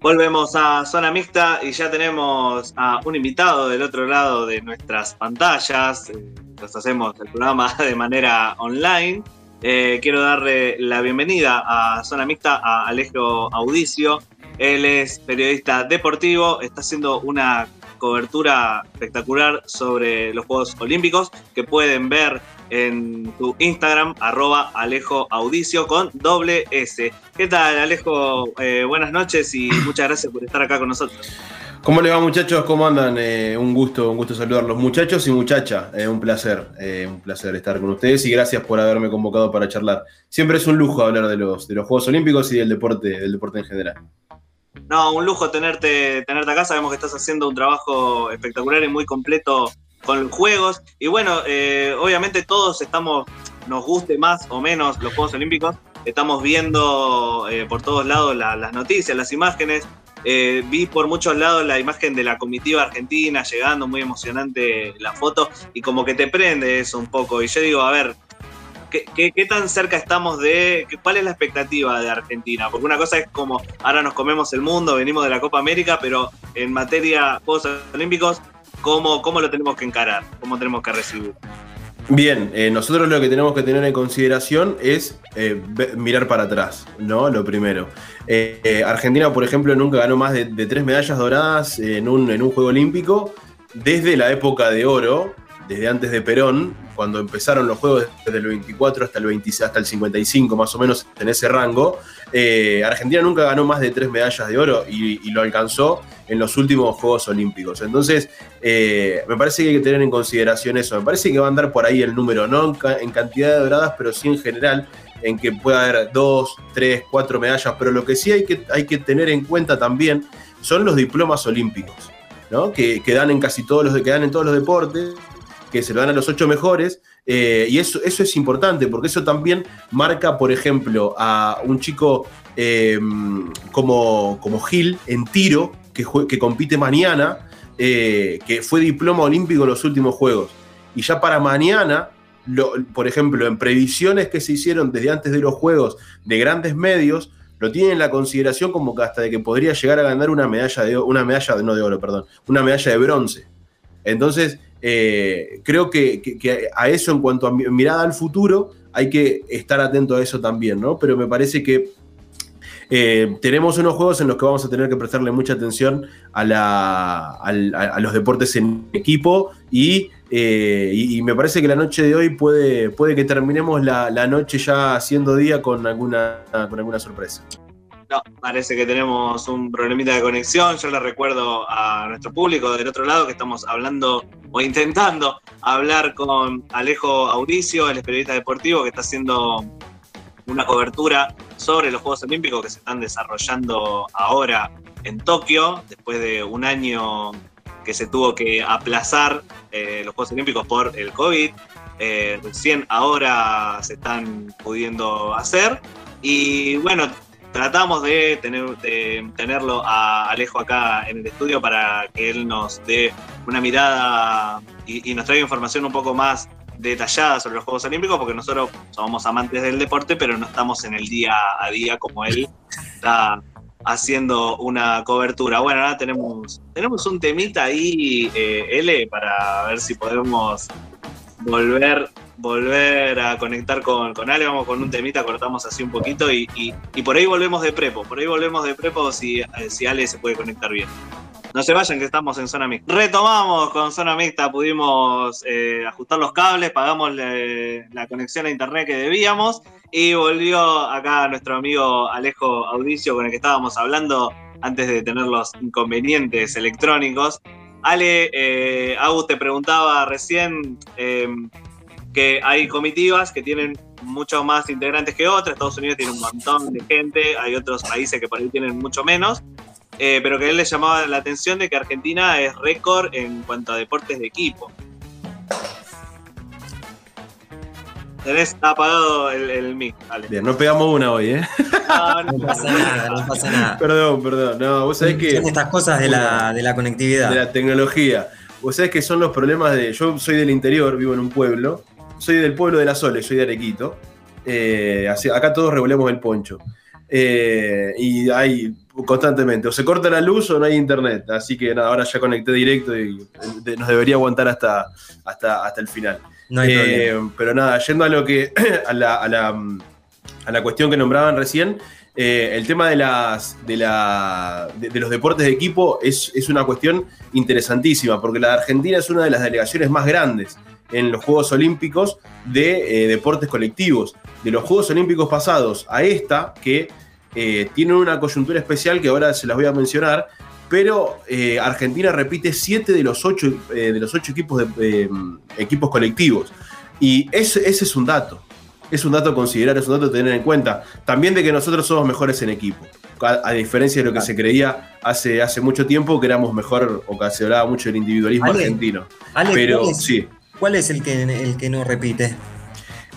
Volvemos a Zona Mixta y ya tenemos a un invitado del otro lado de nuestras pantallas. Eh, nos hacemos el programa de manera online. Eh, quiero darle la bienvenida a Zona Mixta a Alejo Audicio. Él es periodista deportivo, está haciendo una cobertura espectacular sobre los Juegos Olímpicos que pueden ver en tu Instagram, arroba Alejo Audicio con doble S. ¿Qué tal, Alejo? Eh, buenas noches y muchas gracias por estar acá con nosotros. ¿Cómo les va muchachos? ¿Cómo andan? Eh, un gusto, un gusto saludarlos. Muchachos y muchachas, eh, un placer, un placer estar con ustedes y gracias por haberme convocado para charlar. Siempre es un lujo hablar de los, de los Juegos Olímpicos y del deporte, del deporte en general. No, un lujo tenerte, tenerte acá. Sabemos que estás haciendo un trabajo espectacular y muy completo con juegos. Y bueno, eh, obviamente todos estamos, nos guste más o menos los Juegos Olímpicos, estamos viendo eh, por todos lados las noticias, las imágenes. Eh, vi por muchos lados la imagen de la comitiva argentina llegando, muy emocionante la foto, y como que te prende eso un poco. Y yo digo, a ver, ¿Qué, tan cerca estamos de cuál es la expectativa de Argentina? Porque una cosa es como ahora nos comemos el mundo, venimos de la Copa América, pero en materia Juegos Olímpicos, ¿cómo, cómo lo tenemos que encarar? ¿Cómo tenemos que recibir? Bien, eh, nosotros lo que tenemos que tener en consideración es eh, mirar para atrás, ¿no? Lo primero. Eh, Argentina, por ejemplo, nunca ganó más de, tres medallas doradas en un, en un Juego Olímpico desde la época de oro, desde antes de Perón, cuando empezaron los juegos desde el 24 hasta el, 26, hasta el 55, más o menos en ese rango, eh, Argentina nunca ganó más de tres medallas de oro y, lo alcanzó en los últimos Juegos Olímpicos. Entonces, eh, me parece que hay que tener en consideración eso. Me parece que va a andar por ahí el número, no en, cantidad de doradas, pero sí en general en que pueda haber dos, tres, cuatro medallas, pero lo que sí hay que, hay que tener en cuenta también son los diplomas olímpicos, ¿no? que, que dan en casi todos los que dan en todos los deportes que se lo dan a los ocho mejores, eh, y eso, eso es importante, porque eso también marca, por ejemplo, a un chico em, como, como Gil en tiro, que, que compite mañana, eh, que fue diploma olímpico en los últimos Juegos. Y ya para mañana, por ejemplo, en previsiones que se hicieron desde antes de los Juegos de grandes medios, lo tienen en la consideración como que hasta de que podría llegar a ganar una medalla de una medalla no de oro, perdón, una medalla de bronce. Entonces, eh, creo que, a eso en cuanto a mirada al futuro hay que estar atento a eso también, ¿no? Pero me parece que eh, tenemos unos juegos en los que vamos a tener que prestarle mucha atención a, los deportes en equipo eh, y, me parece que la noche de hoy puede, puede que terminemos la, noche ya haciendo día con alguna, con alguna sorpresa. Parece que tenemos un problemita de conexión. Yo le recuerdo a nuestro público del otro lado que estamos hablando o intentando hablar con Alejo Auricio, el periodista deportivo que está haciendo una cobertura sobre los Juegos Olímpicos que se están desarrollando ahora en Tokio, después de un año que se tuvo que aplazar eh, los Juegos Olímpicos por el COVID. Eh, recién ahora se están pudiendo hacer. Y bueno, tratamos de, tener, de tenerlo a Alejo acá en el estudio para que él nos dé una mirada y, nos traiga información un poco más detallada sobre los Juegos Olímpicos, porque nosotros somos amantes del deporte, pero no estamos en el día a día como él está haciendo una cobertura. Bueno, ahora tenemos, tenemos un temita ahí, eh, L, para ver si podemos volver volver a conectar con, con Ale, vamos con un temita, cortamos así un poquito y, por ahí volvemos de prepo, por ahí volvemos de prepo si, si Ale se puede conectar bien. No se vayan que estamos en zona mixta. Retomamos con zona mixta, pudimos eh, ajustar los cables, pagamos la conexión a internet que debíamos y volvió acá nuestro amigo Alejo Audicio con el que estábamos hablando antes de tener los inconvenientes electrónicos. Ale, eh, te preguntaba recién eh, que hay comitivas que tienen mucho más integrantes que otras. Estados Unidos tiene un montón de gente, hay otros países que por ahí tienen mucho menos. Eh, pero que a él le llamaba la atención de que Argentina es récord en cuanto a deportes de equipo. Tenés apagado el, el mic. Bien, no pegamos una hoy, ¿eh? No, no, pasa nada, no pasa nada. Perdón, perdón. No, vos sabés que. Son estas cosas de la, de la conectividad. De la tecnología. vos sabés que son los problemas de. Yo soy del interior, vivo en un pueblo. Soy del pueblo de la Sole, soy de Arequito. Eh, acá todos revolvemos el poncho. Eh, y hay constantemente, o se corta la luz o no hay internet. Así que nada, ahora ya conecté directo y de- nos debería aguantar hasta, hasta, hasta el final. No hay Eh, pero nada, yendo a lo que. a la, a la, a la cuestión que nombraban recién. eh, el tema de, las, de, la, de, de los deportes de equipo es, es una cuestión interesantísima, porque la de Argentina es una de las delegaciones más grandes en los Juegos Olímpicos de eh, deportes colectivos. De los Juegos Olímpicos pasados a esta, que eh, tienen una coyuntura especial que ahora se las voy a mencionar, pero eh, Argentina repite siete de los ocho, eh, de los ocho equipos, de, eh, equipos colectivos. Y ese, ese es un dato. Es un dato a considerar, es un dato a tener en cuenta. También de que nosotros somos mejores en equipo. A, a diferencia de lo que se creía hace, hace mucho tiempo, que éramos mejor o que se hablaba mucho del individualismo Ale, argentino. Ale, Pero ¿cuál, es, sí, cuál es el que, el que no repite?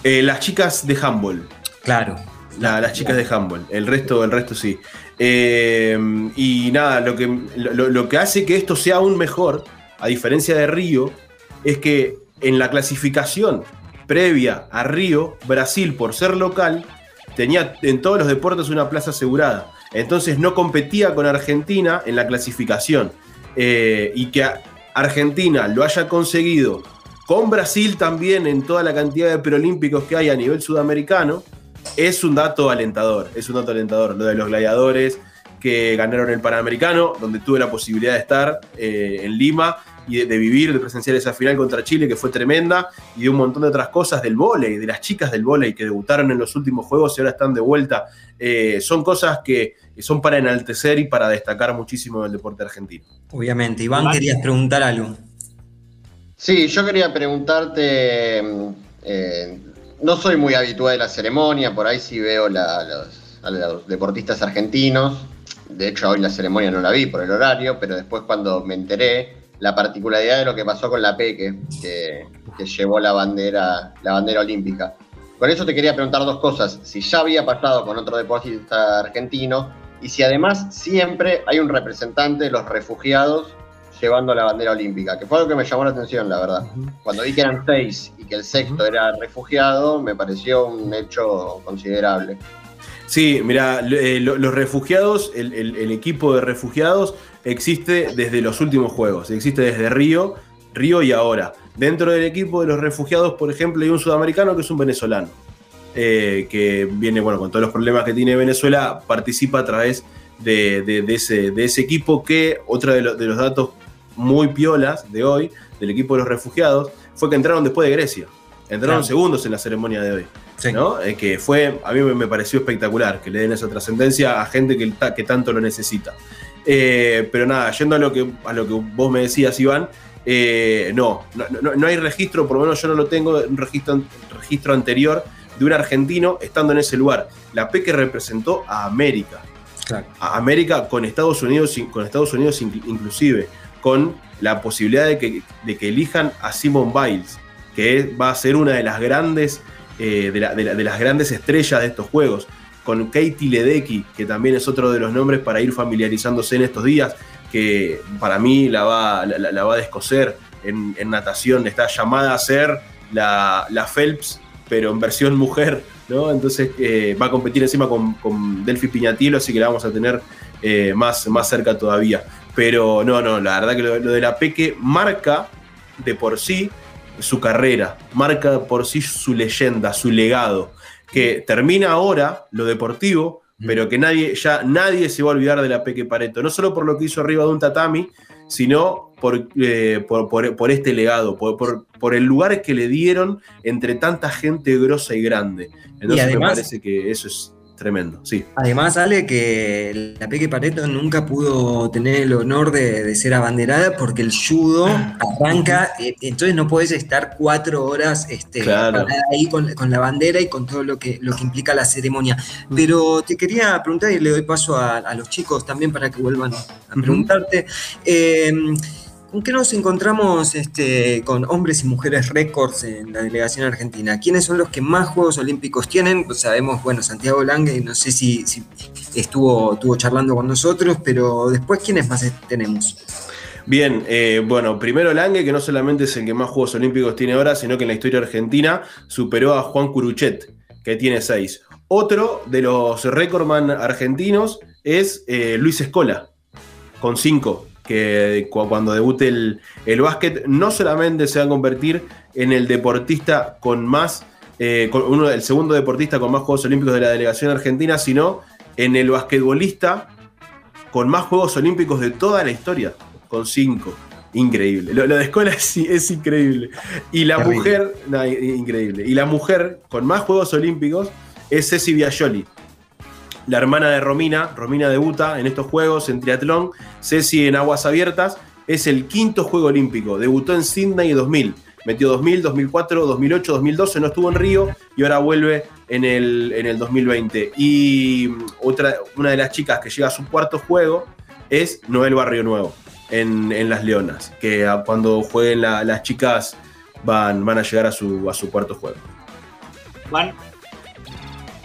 Eh, las chicas de handball. Claro. La- las chicas de handball. El resto, el resto sí. Eh, y nada, lo que, lo, lo que hace que esto sea aún mejor, a diferencia de Río, es que en la clasificación previa a Río, Brasil, por ser local, tenía en todos los deportes una plaza asegurada. Entonces no competía con Argentina en la clasificación. Eh, y que Argentina lo haya conseguido con Brasil también en toda la cantidad de preolímpicos que hay a nivel sudamericano, es un dato alentador. Es un dato alentador. Lo de los gladiadores que ganaron el Panamericano, donde tuve la posibilidad de estar eh, en Lima y de, vivir, de presenciar esa final contra Chile que fue tremenda, y de un montón de otras cosas del vóley, de las chicas del vóley que debutaron en los últimos juegos y ahora están de vuelta. Eh, son cosas que son para enaltecer y para destacar muchísimo del deporte argentino. Obviamente. Iván. querías preguntar algo. Sí, yo quería preguntarte, mm, eh, no soy muy habitual de la ceremonia, por ahí sí veo a los deportistas argentinos, de hecho hoy la ceremonia no la vi por el horario, pero después cuando me enteré la particularidad de lo que pasó con la Peque, que, que llevó la bandera, la bandera olímpica. Con eso te quería preguntar dos cosas, si ya había pasado con otro deportista argentino y si además siempre hay un representante de los refugiados llevando la bandera olímpica, que fue algo que me llamó la atención, la verdad. Cuando vi que eran seis y que el sexto era refugiado, me pareció un hecho considerable. Sí, mira, los refugiados, el, el- el equipo de refugiados existe desde los últimos juegos, existe desde Río, Río y ahora. Dentro del equipo de los refugiados, por ejemplo, hay un sudamericano que es un venezolano, eh, que viene, bueno, con todos los problemas que tiene Venezuela, participa a través de, de- de ese, de ese equipo que, otro de, los- de los datos muy piolas de hoy, del equipo de los refugiados, fue que entraron después de Grecia. Entraron Claro. segundos en la ceremonia de hoy. Sí. ¿no? Eh, que fue, a mí me, pareció espectacular que le den esa trascendencia a gente que, que tanto lo necesita. Eh, pero nada, yendo a lo que, a lo que vos me decías, Iván, eh, no, no, no- no hay registro, por lo menos yo no lo tengo, un registro, registro anterior de un argentino estando en ese lugar. La PEC representó a América, Claro. a América con Estados Unidos, con Estados Unidos inclu- inclusive, con la posibilidad de que, de que elijan a Simon Biles, que va a ser una de las grandes, eh, de, la- de la- de las grandes estrellas de estos juegos, con Katie Ledecky, que también es otro de los nombres para ir familiarizándose en estos días, que para mí la va, la, va a descoser en, en natación, está llamada a ser la, Phelps, pero en versión mujer, ¿no? Entonces eh, va a competir encima con, con Delphi Piñatielo, así que la vamos a tener eh, más, más cerca todavía. Pero no, no, la verdad que lo, lo de la Peque marca de por sí su carrera, marca por sí su leyenda, su legado, que termina ahora lo deportivo, pero que nadie, ya nadie se va a olvidar de la Peque Pareto, no solo por lo que hizo arriba de un tatami, sino por, eh, por, por- por este legado, por, por- el lugar que le dieron entre tanta gente grosa y grande. Entonces además- me parece que eso es tremendo, sí. Además, Ale, que la Peque Pareto nunca pudo tener el honor de, de ser abanderada porque el judo arranca, eh, entonces no puedes estar cuatro horas este, Claro. ahí con, con la bandera y con todo lo que, lo que implica la ceremonia. Pero te quería preguntar y le doy paso a, a los chicos también para que vuelvan a preguntarte. eh, ¿Con qué nos encontramos este, con hombres y mujeres récords en la delegación argentina? ¿Quiénes son los que más Juegos Olímpicos tienen? Pues sabemos, bueno, Santiago Lange, no sé si, si estuvo, estuvo charlando con nosotros, pero después, ¿quiénes más tenemos? Bien, eh, bueno, primero Lange, que no solamente es el que más Juegos Olímpicos tiene ahora, sino que en la historia argentina superó a Juan Curuchet, que tiene seis. Otro de los recordman argentinos es eh, Luis Escola, con cinco, que cuando debute el, el, básquet no solamente se va a convertir en el deportista con más, eh, uno, el segundo deportista con más Juegos Olímpicos de la delegación argentina, sino en el basquetbolista con más Juegos Olímpicos de toda la historia con cinco. Increíble. Lo, de escuela es, increíble. Y la mujer, increíble. Y la mujer con más Juegos Olímpicos es Ceci Biagioli, la hermana de Romina. Romina debuta en estos Juegos en triatlón. Ceci en aguas abiertas. Es el quinto Juego Olímpico. Debutó en Sydney 2000. Metió 2000, 2004, 2008, 2012. No estuvo en Río y ahora vuelve en el, en el 2020. Y otra, una de las chicas que llega a su cuarto juego es Noel Barrio Nuevo en, Las Leonas, que cuando jueguen las chicas van, van a llegar a su, a su cuarto juego.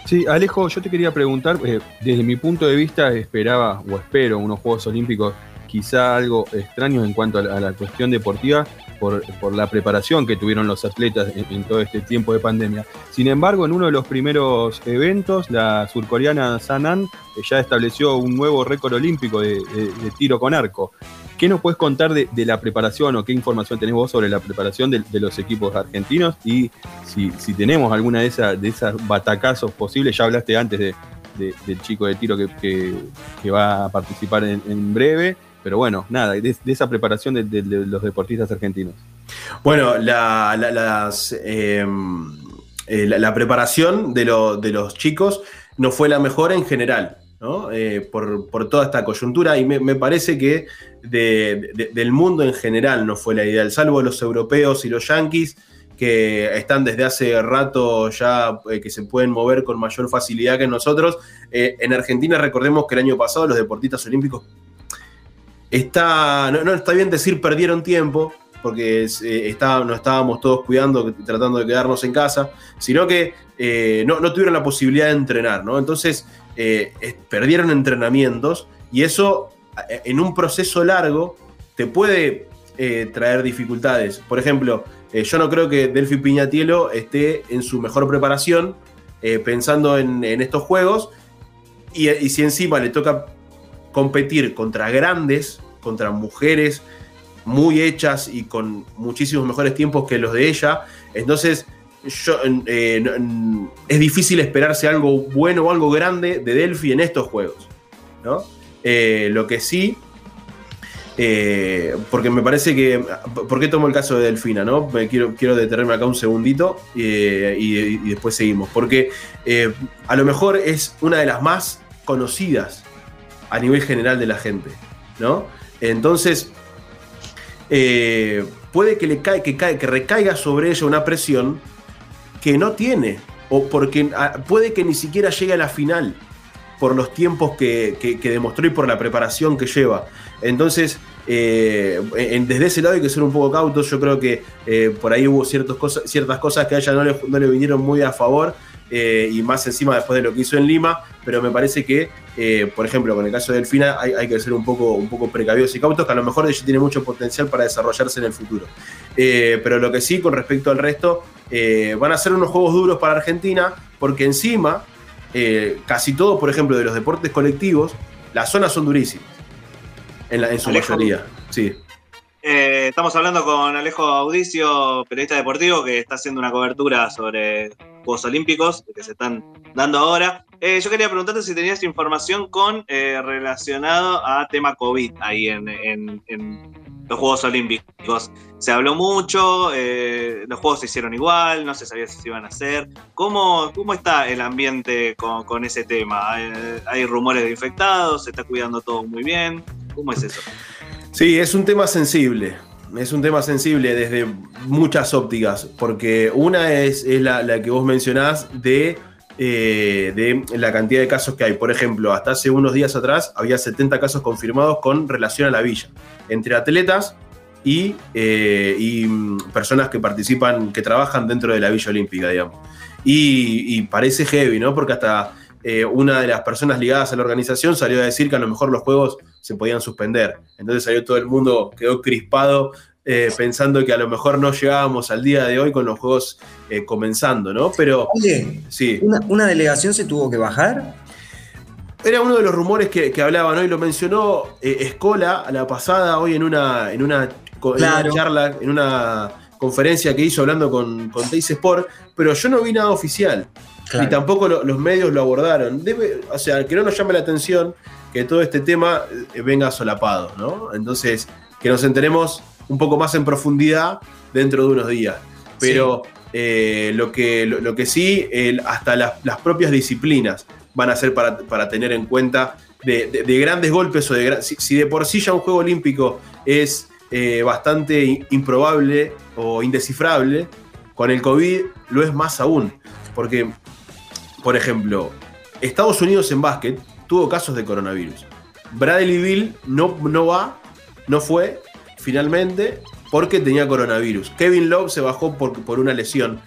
Sí, Alejo, yo te quería preguntar, eh, desde mi punto de vista esperaba o espero unos Juegos Olímpicos quizá algo extraño en cuanto a la, cuestión deportiva por, la preparación que tuvieron los atletas en, todo este tiempo de pandemia. Sin embargo, en uno de los primeros eventos, la surcoreana Sanan eh, ya estableció un nuevo récord olímpico de tiro con arco. ¿Qué nos puedes contar de, la preparación o qué información tenés vos sobre la preparación de, los equipos argentinos? Y si, tenemos alguna de, esas de batacazos posibles, ya hablaste antes del chico de tiro que, va a participar en, breve, pero bueno, nada, de, esa preparación de, los deportistas argentinos. Bueno, la, em, eh, la preparación de, los chicos no fue la mejor en general. Eh, por, toda esta coyuntura y me, parece que del mundo en general no fue la ideal, salvo los europeos y los yanquis que están desde hace rato ya eh, que se pueden mover con mayor facilidad que nosotros. Eh, en Argentina recordemos que el año pasado los deportistas olímpicos está, no, está bien decir perdieron tiempo, porque no estábamos todos cuidando, tratando de quedarnos en casa, sino que no, no, tuvieron la posibilidad de entrenar, ¿no? Entonces, eh, perdieron entrenamientos y eso eh, en un proceso largo te puede eh, traer dificultades. Por ejemplo, yo no creo que Delphi Piñatielo esté en su mejor preparación pensando en, estos juegos y, si encima le toca competir contra grandes, contra mujeres muy hechas y con muchísimos mejores tiempos que los de ella, entonces eh, es difícil esperarse algo bueno o algo grande de Delphi en estos juegos. Eh, lo que sí, eh, porque me parece que. ¿Por qué tomo el caso de Delfina? ¿no? quiero, quiero detenerme acá un segundito y, después seguimos. Porque a lo mejor es una de las más conocidas a nivel general de la gente. ¿no? Entonces, puede que, le cae, que, cae, que recaiga sobre ella una presión que no tiene, o porque ah, puede que ni siquiera llegue a la final por los tiempos que, demostró y por la preparación que lleva. Entonces, eh, desde ese lado hay que ser un poco cautos. Yo creo que eh, por ahí hubo ciertas cosas, ciertas cosas que a ella no le, no le vinieron muy a favor. Eh, y más encima después de lo que hizo en Lima, pero me parece que, por ejemplo, con el caso de Delfina hay, hay, que ser un poco, un poco precavidos y cautos, que a lo mejor ella tiene mucho potencial para desarrollarse en el futuro. pero lo que sí, con respecto al resto, eh, van a ser unos juegos duros para Argentina, porque encima, eh, casi todos, por ejemplo, de los deportes colectivos, las zonas son durísimas. En, su mayoría. Sí. Eh, estamos hablando con Alejo Audicio, periodista deportivo, que está haciendo una cobertura sobre Juegos Olímpicos que se están dando ahora. yo quería preguntarte si tenías información con relacionado a tema COVID ahí en, los Juegos Olímpicos. Se habló mucho, eh, los Juegos se hicieron igual, no se sabía si se iban a hacer. ¿Cómo, cómo está el ambiente con, ese tema? ¿Hay, rumores de infectados? ¿Se está cuidando todo muy bien? ¿Cómo es eso? Sí, es un tema sensible. Es un tema sensible desde muchas ópticas, porque una es, la, que vos mencionás de eh, de la cantidad de casos que hay. Por ejemplo, hasta hace unos días atrás había 70 casos confirmados con relación a la villa, entre atletas y, eh, mm, personas que participan, que trabajan dentro de la Villa Olímpica, digamos. Y, parece heavy, ¿no? Porque hasta eh, una de las personas ligadas a la organización salió a decir que a lo mejor los Juegos se podían suspender. Entonces salió todo el mundo, quedó crispado eh, pensando que a lo mejor no llegábamos al día de hoy con los juegos eh, comenzando, ¿no? Pero Oye, sí, ¿una, una delegación se tuvo que bajar? era uno de los rumores que, que hablaban hoy, lo mencionó eh, Escola a la pasada, hoy en una, en una, en charla, en una conferencia que hizo hablando con, con Teis Sport, pero yo no vi nada oficial. Claro. Y tampoco lo- los medios lo abordaron. Debe, o sea, que no nos llame la atención que todo este tema eh, venga solapado, ¿no? Entonces, que nos enteremos un poco más en profundidad dentro de unos días. Pero eh, lo, que, lo, lo que sí, hasta las, las propias disciplinas van a ser para, para tener en cuenta de, de- de grandes golpes o de si, si de por sí ya un juego olímpico es eh, bastante improbable o indescifrable, con el COVID lo es más aún. Porque, por ejemplo, Estados Unidos en básquet tuvo casos de coronavirus. Bradley Bill no, no va, no fue finalmente porque tenía coronavirus. Kevin Love se bajó por, por una lesión.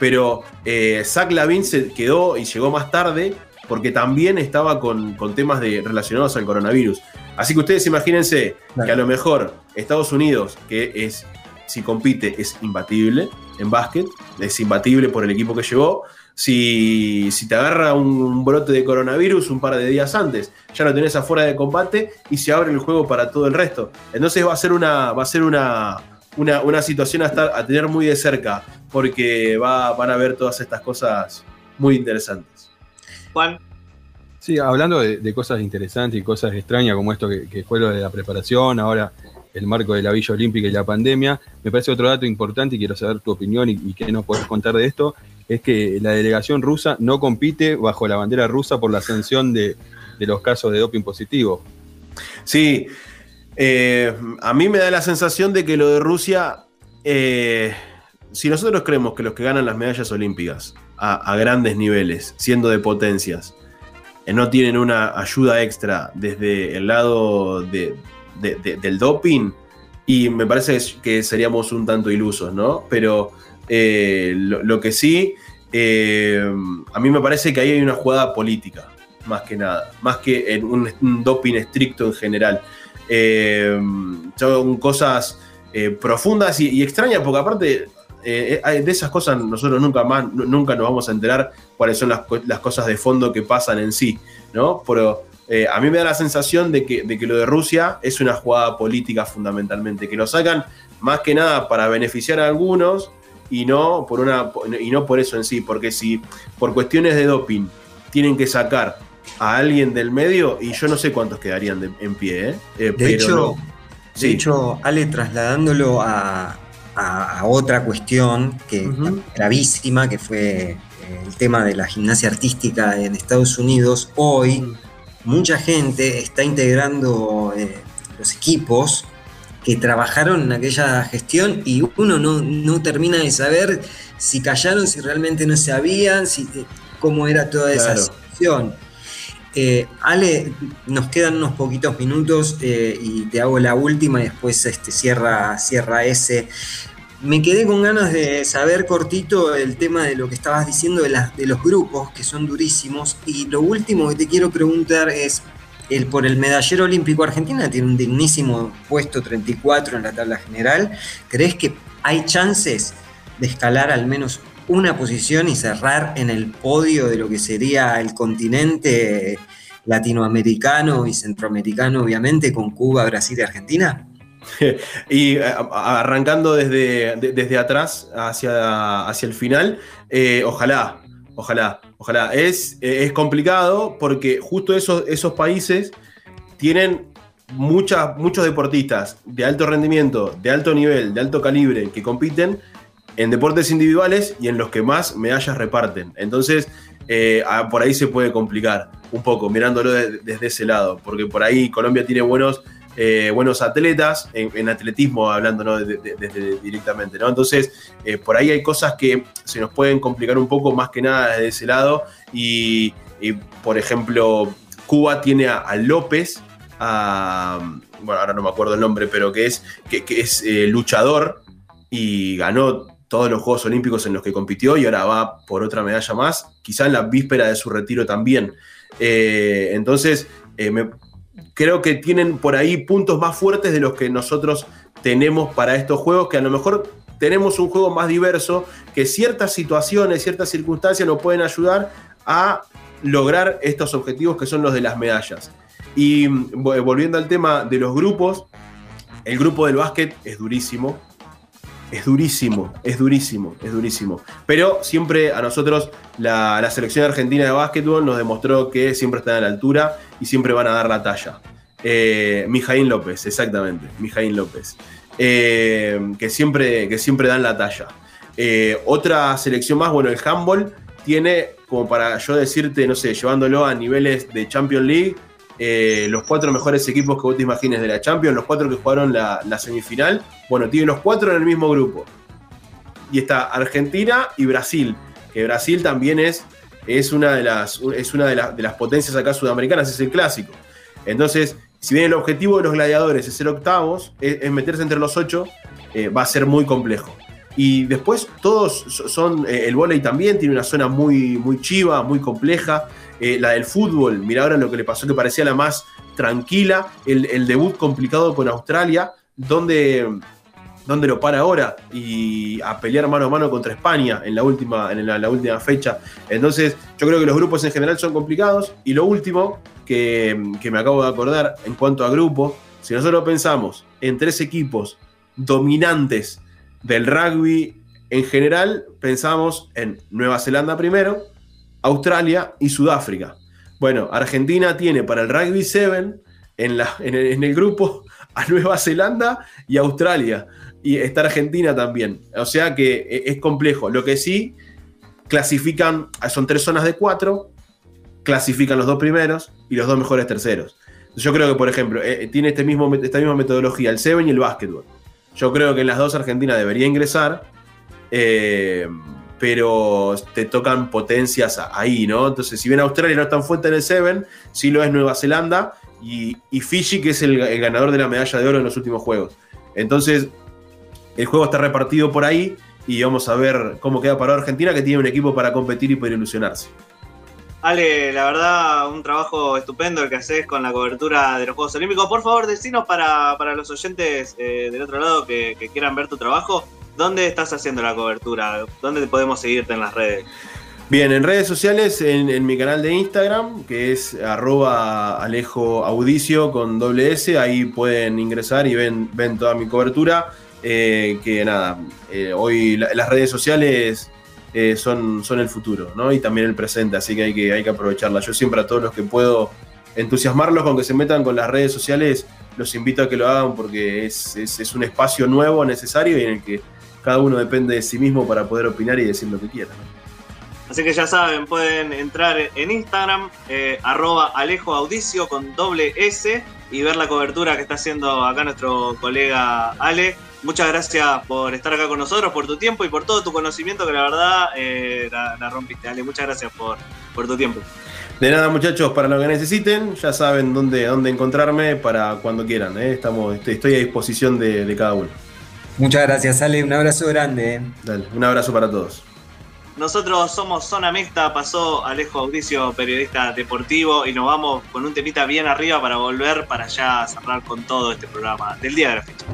Pero eh, Zach Lavin se quedó y llegó más tarde porque también estaba con, con temas de, relacionados al coronavirus. Así que ustedes imagínense Claro. que a lo mejor Estados Unidos, que es, si compite, es imbatible en básquet, es imbatible por el equipo que llevó. Si, si te agarra un brote de coronavirus un par de días antes, ya lo tenés afuera de combate y se abre el juego para todo el resto. Entonces va a ser una, va a ser una, una, una situación a, estar, a tener muy de cerca, porque va, van a ver todas estas cosas muy interesantes. Juan, Sí, hablando de, de cosas interesantes y cosas extrañas como esto que, que fue lo de la preparación, ahora el marco de la Villa Olímpica y la pandemia, me parece otro dato importante y quiero saber tu opinión y, y qué nos puedes contar de esto, es que la delegación rusa no compite bajo la bandera rusa por la sanción de, los casos de doping positivo. Sí, eh, a mí me da la sensación de que lo de Rusia, eh, si nosotros creemos que los que ganan las medallas olímpicas a, a grandes niveles, siendo de potencias, eh, no tienen una ayuda extra desde el lado de- de- de- del doping, y me parece que seríamos un tanto ilusos, ¿no? Pero eh, lo, que sí, eh, a mí me parece que ahí hay una jugada política, más que nada, más que en un, doping estricto en general. Eh, son cosas eh, profundas y, extrañas, porque aparte de esas cosas nosotros nunca más, nu- nunca nos vamos a enterar cuáles son las, las cosas de fondo que pasan en sí, ¿no? Pero eh, a mí me da la sensación de que, de que lo de Rusia es una jugada política fundamentalmente, que lo sacan más que nada para beneficiar a algunos y no por una y no por eso en sí, porque si por cuestiones de doping tienen que sacar a alguien del medio y yo no sé cuántos quedarían de- en pie, ¿eh? Eh, De pero hecho, no. De hecho, Ale, trasladándolo a, a- a otra cuestión que Ujú. gravísima, que fue eh, el tema de la gimnasia artística en Estados Unidos, hoy Mm. Mucha gente está integrando eh, los equipos que trabajaron en aquella gestión y uno no, no termina de saber si callaron, si realmente no sabían, si, eh, cómo era toda esa Claro. situación. Eh, Ale, nos quedan unos poquitos minutos eh, y te hago la última y después este, cierra, cierra ese. Me quedé con ganas de saber cortito el tema de lo que estabas diciendo de, de los grupos, que son durísimos. Y lo último que te quiero preguntar es, el, por el medallero olímpico, Argentina tiene un dignísimo puesto 34 en la tabla general. ¿Crees que hay chances de escalar al menos una posición y cerrar en el podio de lo que sería el continente latinoamericano y centroamericano, obviamente, con Cuba, Brasil y Argentina? Y eh, arrancando desde, de- desde atrás hacia, hacia el final, eh, ojalá, ojalá, ojalá. Es, es complicado porque justo esos, esos países tienen muchas, muchos deportistas de alto rendimiento, de alto nivel, de alto calibre, que compiten en deportes individuales y en los que más medallas reparten. Entonces, eh, por ahí se puede complicar un poco, mirándolo de- desde ese lado, porque por ahí Colombia tiene buenos eh, buenos atletas, en, atletismo hablando ¿no? de- directamente. ¿no? Entonces, eh, por ahí hay cosas que se nos pueden complicar un poco más que nada desde ese lado. Y, por ejemplo, Cuba tiene a, López, bueno, ahora no me acuerdo el nombre, pero que es, que, es eh, luchador y ganó todos los Juegos Olímpicos en los que compitió y ahora va por otra medalla más, quizá en la víspera de su retiro también. Entonces, me, creo que tienen por ahí puntos más fuertes de los que nosotros tenemos para estos juegos, que a lo mejor tenemos un juego más diverso, que ciertas situaciones, ciertas circunstancias nos pueden ayudar a lograr estos objetivos que son los de las medallas. Y volviendo al tema de los grupos, el grupo del básquet es durísimo, es durísimo, es durísimo, es durísimo. Pero siempre a nosotros la, selección argentina de básquetbol nos demostró que siempre están a la altura y siempre van a dar la talla. Eh, Mijaín López, exactamente, Mijaín López. Eh, que, siempre, que siempre dan la talla. Eh, otra selección más, bueno, el handball tiene, como para yo decirte, no sé, llevándolo a niveles de Champions League, eh, los cuatro mejores equipos que vos te imagines de la Champions, los cuatro que jugaron la, semifinal, bueno, tiene los cuatro en el mismo grupo. Y está Argentina y Brasil, que Brasil también es, es una, de las, es una de, las potencias acá sudamericanas, es el clásico. Entonces, si bien el objetivo de los gladiadores es ser octavos, es, meterse entre los ocho, eh, va a ser muy complejo. Y después todos son, eh, el volei también tiene una zona muy, muy chiva, muy compleja. Eh, la del fútbol, mira ahora lo que le pasó que parecía la más tranquila, el, debut complicado con Australia, donde, donde lo para ahora y a pelear mano a mano contra España en la última, en la, última fecha. Entonces, yo creo que los grupos en general son complicados. Y lo último que, que me acabo de acordar en cuanto a grupo, si nosotros pensamos en tres equipos dominantes del rugby en general, pensamos en Nueva Zelanda primero, Australia y Sudáfrica. Bueno, Argentina tiene para el Rugby 7 en, el, grupo a Nueva Zelanda y Australia. Y está Argentina también. O sea que eh, es complejo. Lo que sí, clasifican, son tres zonas de cuatro, clasifican los dos primeros y los dos mejores terceros. Yo creo que, por ejemplo, eh, tiene este mismo, esta misma metodología el 7 y el básquetbol. Yo creo que en las dos Argentina debería ingresar. Eh, pero te tocan potencias ahí, ¿no? Entonces, si bien Australia no es tan fuerte en el Seven, sí lo es Nueva Zelanda y, Fiji, que es el, ganador de la medalla de oro en los últimos juegos. Entonces, el juego está repartido por ahí y vamos a ver cómo queda para Argentina, que tiene un equipo para competir y para ilusionarse. Ale, la verdad, un trabajo estupendo el que haces con la cobertura de los Juegos Olímpicos. Por favor, decinos para, los oyentes eh, del otro lado que quieran ver tu trabajo, ¿Dónde estás haciendo la cobertura? ¿Dónde podemos seguirte en las redes? Bien, en redes sociales, en, mi canal de Instagram, que es arroba Alejo Audicio con doble S, ahí pueden ingresar y ven, ven toda mi cobertura. Eh, que nada, eh, hoy las redes sociales eh, son, son el futuro, ¿no? Y también el presente, así que hay que, hay que aprovecharla. Yo siempre a todos los que puedo entusiasmarlos con que se metan con las redes sociales, los invito a que lo hagan porque es, es un espacio nuevo, necesario y en el que cada uno depende de sí mismo para poder opinar y decir lo que quiera. Así que ya saben, pueden entrar en Instagram, eh, arroba Alejo Audicio con doble S y ver la cobertura que está haciendo acá nuestro colega Ale. Muchas gracias por estar acá con nosotros, por tu tiempo y por todo tu conocimiento, que la verdad eh, la, rompiste. Ale, muchas gracias por, por tu tiempo. De nada, muchachos, para lo que necesiten, ya saben dónde, dónde encontrarme para cuando quieran. ¿eh? Estamos, estoy a disposición de cada uno. Muchas gracias, Ale. Un abrazo grande. Eh. Dale, un abrazo para todos. Nosotros somos Zona Mixta, pasó Alejo Audicio, periodista deportivo, y nos vamos con un temita bien arriba para volver para ya cerrar con todo este programa del día de la fecha.